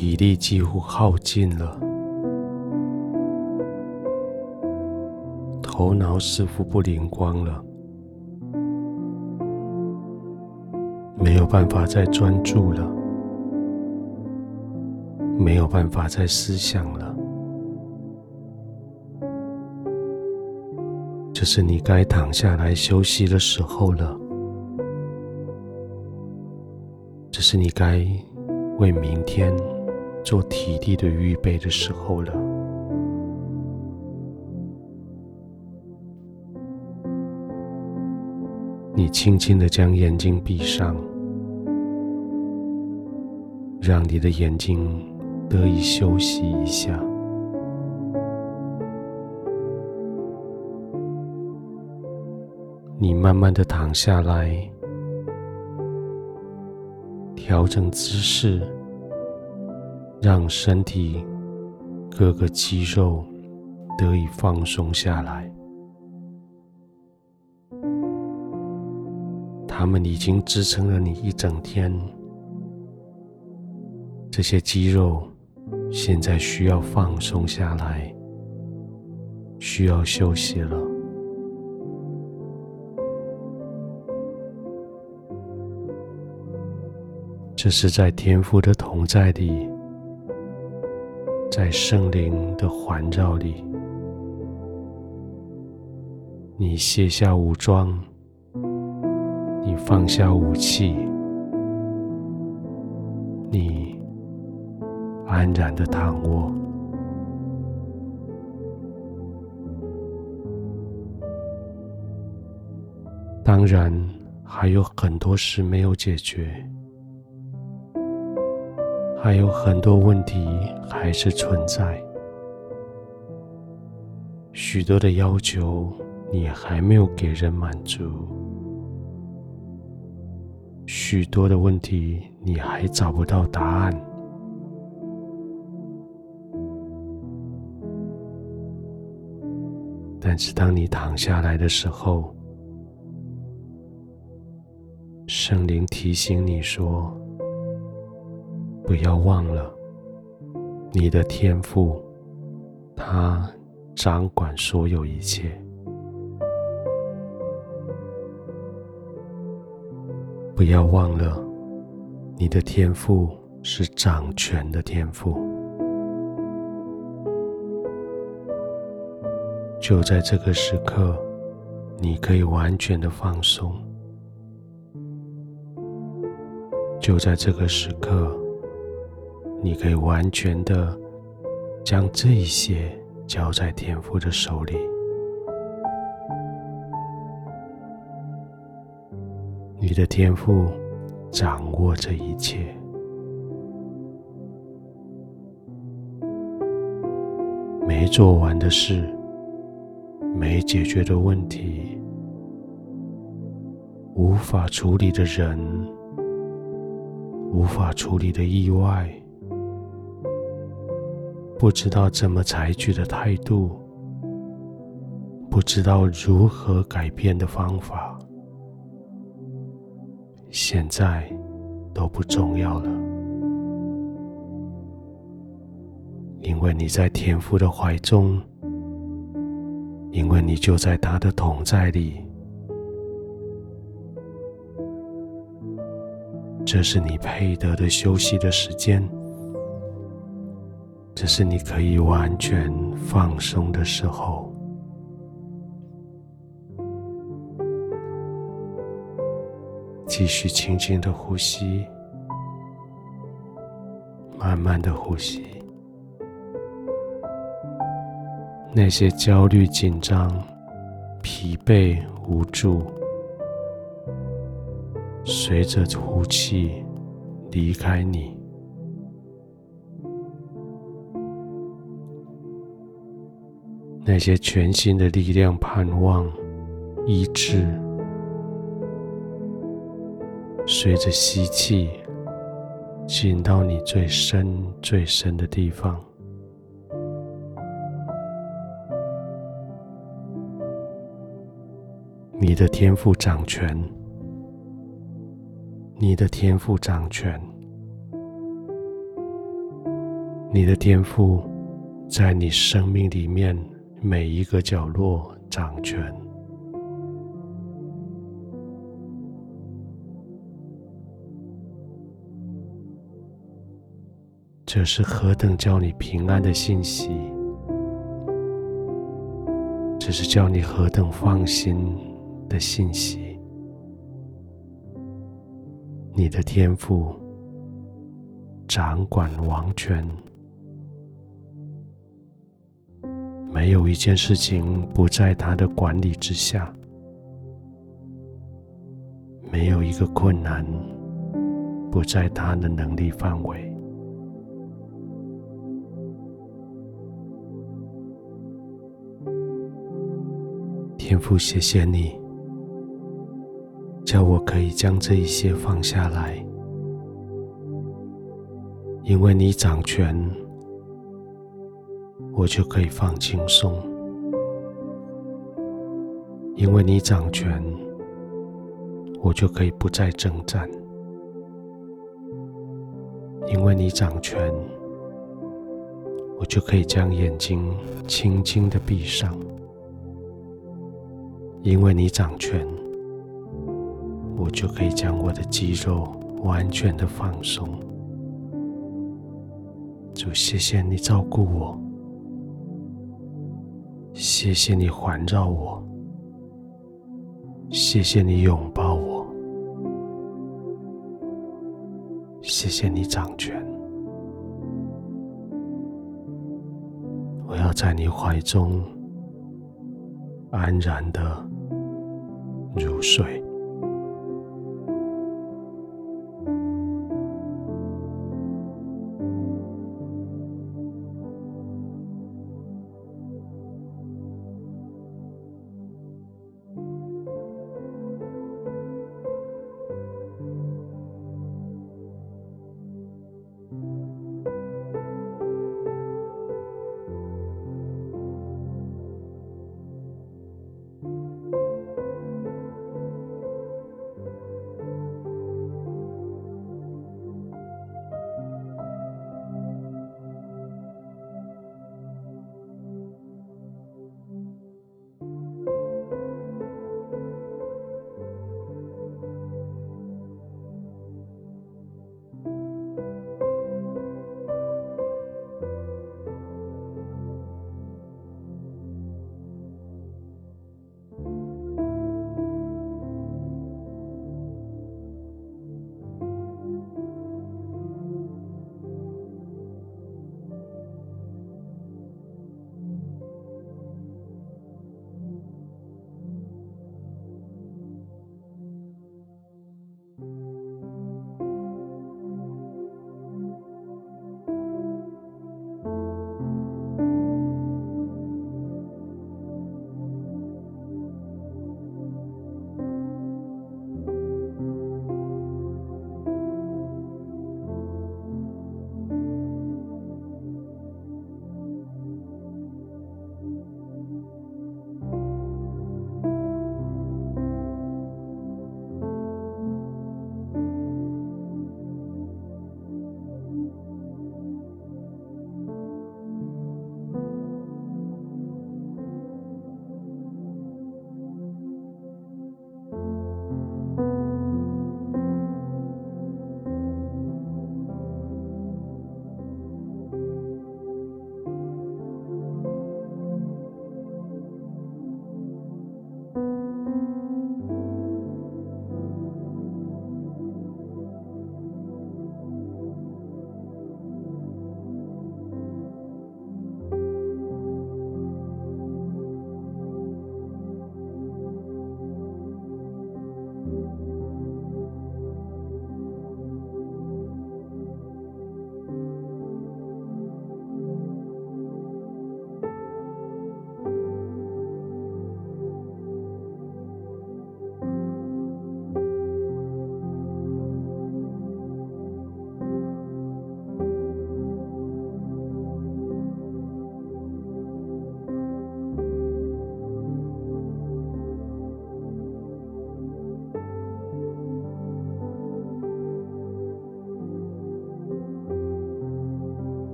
体力几乎耗尽了，头脑似乎不灵光了，没有办法再专注了，没有办法再思想了。这是你该躺下来休息的时候了，这是你该为明天做体力的预备的时候了。你轻轻的将眼睛闭上，让你的眼睛得以休息一下。你慢慢的躺下来，调整姿势，让身体各个肌肉得以放松下来。他们已经支撑了你一整天，这些肌肉现在需要放松下来，需要休息了。这是在天父的同在里，在圣灵的环绕里，你卸下武装，你放下武器，你安然的躺卧。当然，还有很多事没有解决。还有很多问题还是存在，许多的要求你还没有给人满足，许多的问题你还找不到答案。但是当你躺下来的时候，圣灵提醒你说，不要忘了，你的天赋，他掌管所有一切。不要忘了，你的天赋是掌权的天赋。就在这个时刻，你可以完全的放松。就在这个时刻。你可以完全的将这一些交在天父的手里，你的天赋掌握这一切，没做完的事，没解决的问题，无法处理的人，无法处理的意外。不知道怎么采取的态度，不知道如何改变的方法，现在都不重要了，因为你在天父的怀中，因为你就在他的同在里，这是你配得的休息的时间。这是你可以完全放松的时候。继续轻轻的呼吸，慢慢的呼吸。那些焦虑、紧张、疲惫、无助，随着呼气离开你。那些全新的力量、盼望、医治，随着吸气进到你最深、最深的地方。你的天赋掌权，你的天赋掌权，你的天赋在你生命里面每一个角落掌权。这是何等叫你平安的信息！这是叫你何等放心的信息！你的天赋掌管王权，没有一件事情不在他的管理之下，没有一个困难不在他的能力范围。天父，谢谢你，叫我可以将这一些放下来，因为你掌权，我就可以放轻松；因为你掌权，我就可以不再征战；因为你掌权，我就可以将眼睛轻轻的闭上。因为你掌权，我就可以将我的肌肉完全的放松。主，谢谢你照顾我，谢谢你环绕我，谢谢你拥抱我，谢谢你掌权。我要在你怀中安然的入睡。